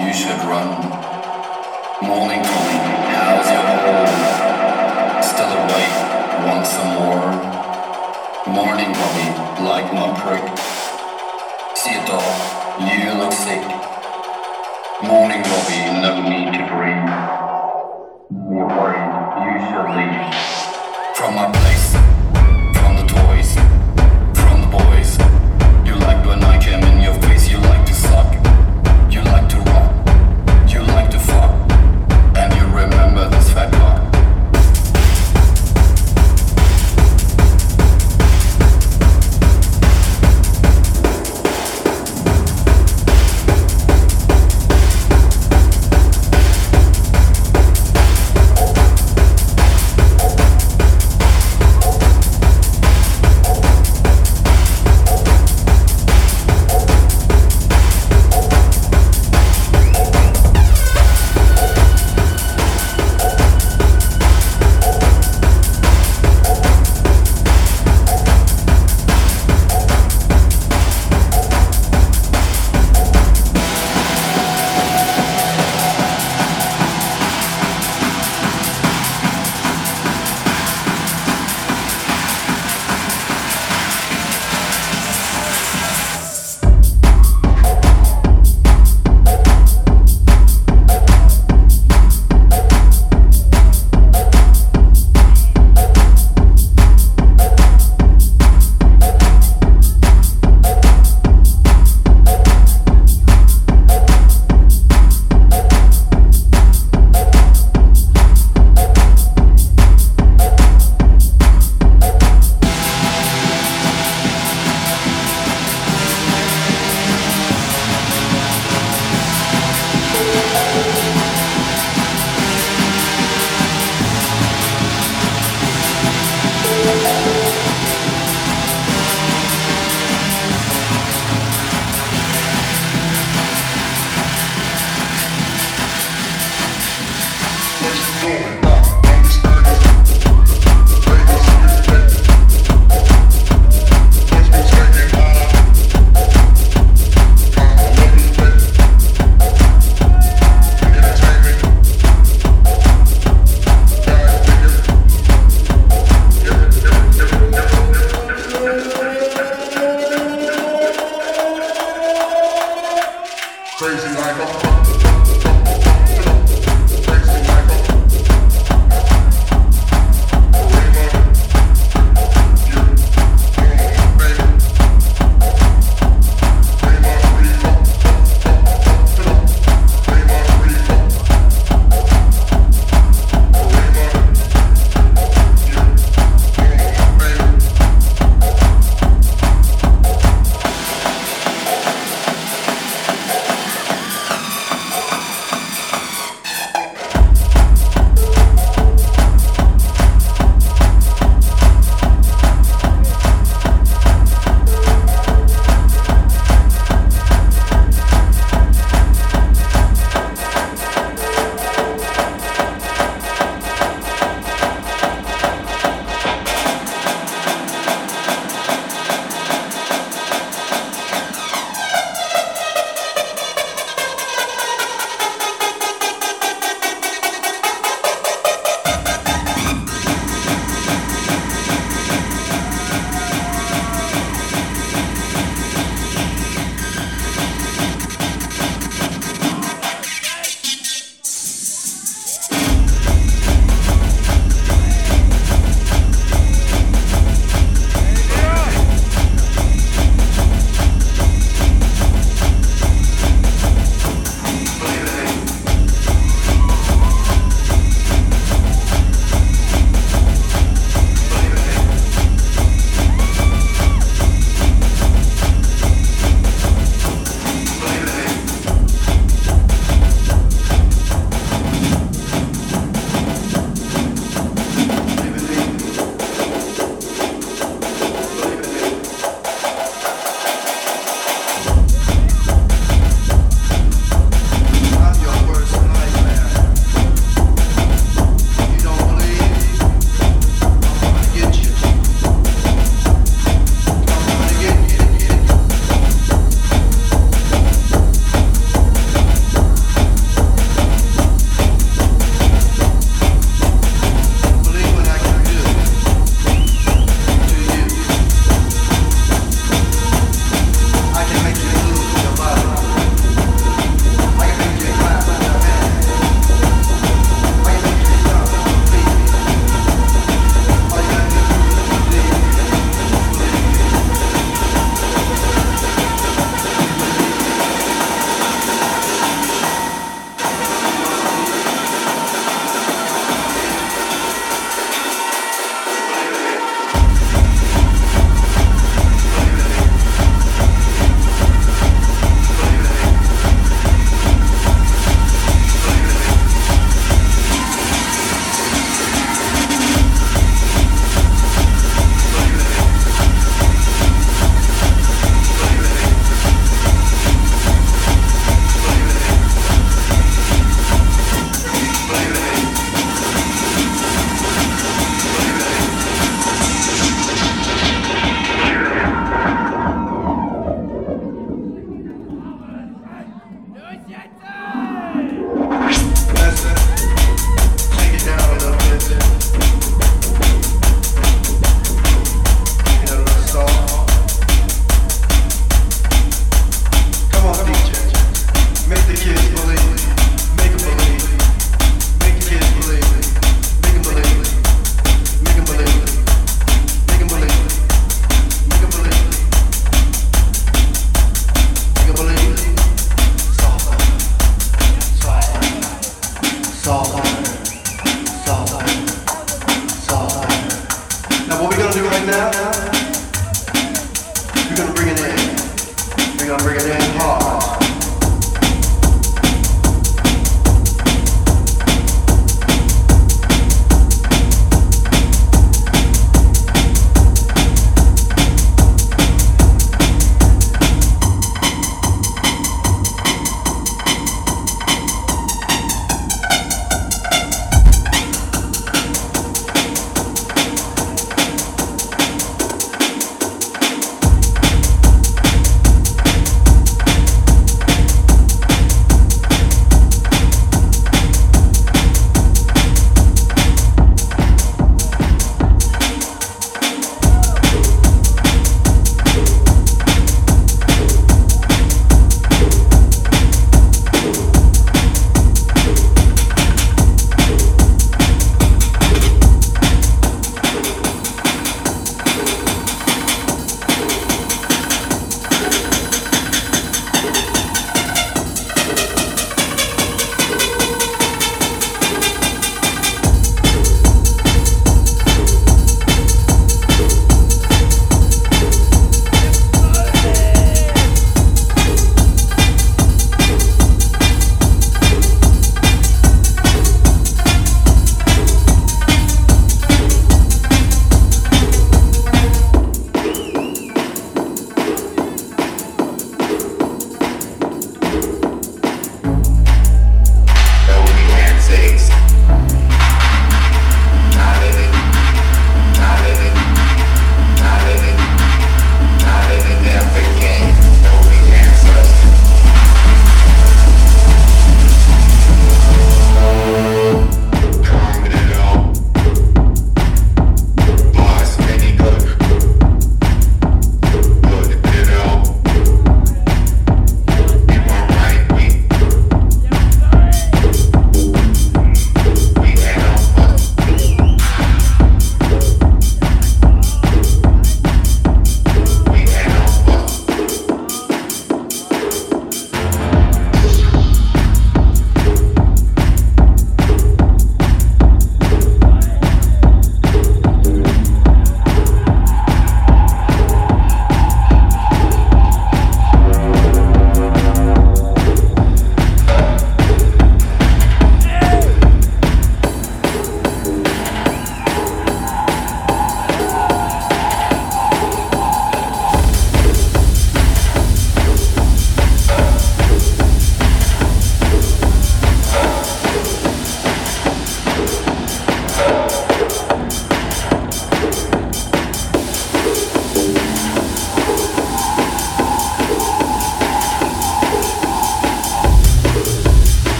you should run. Morning calling, how's your home? Still awake, want some more? Morning body, like my prick. See a dog, you look sick. Morning Robbie, no need to breathe. You're worried.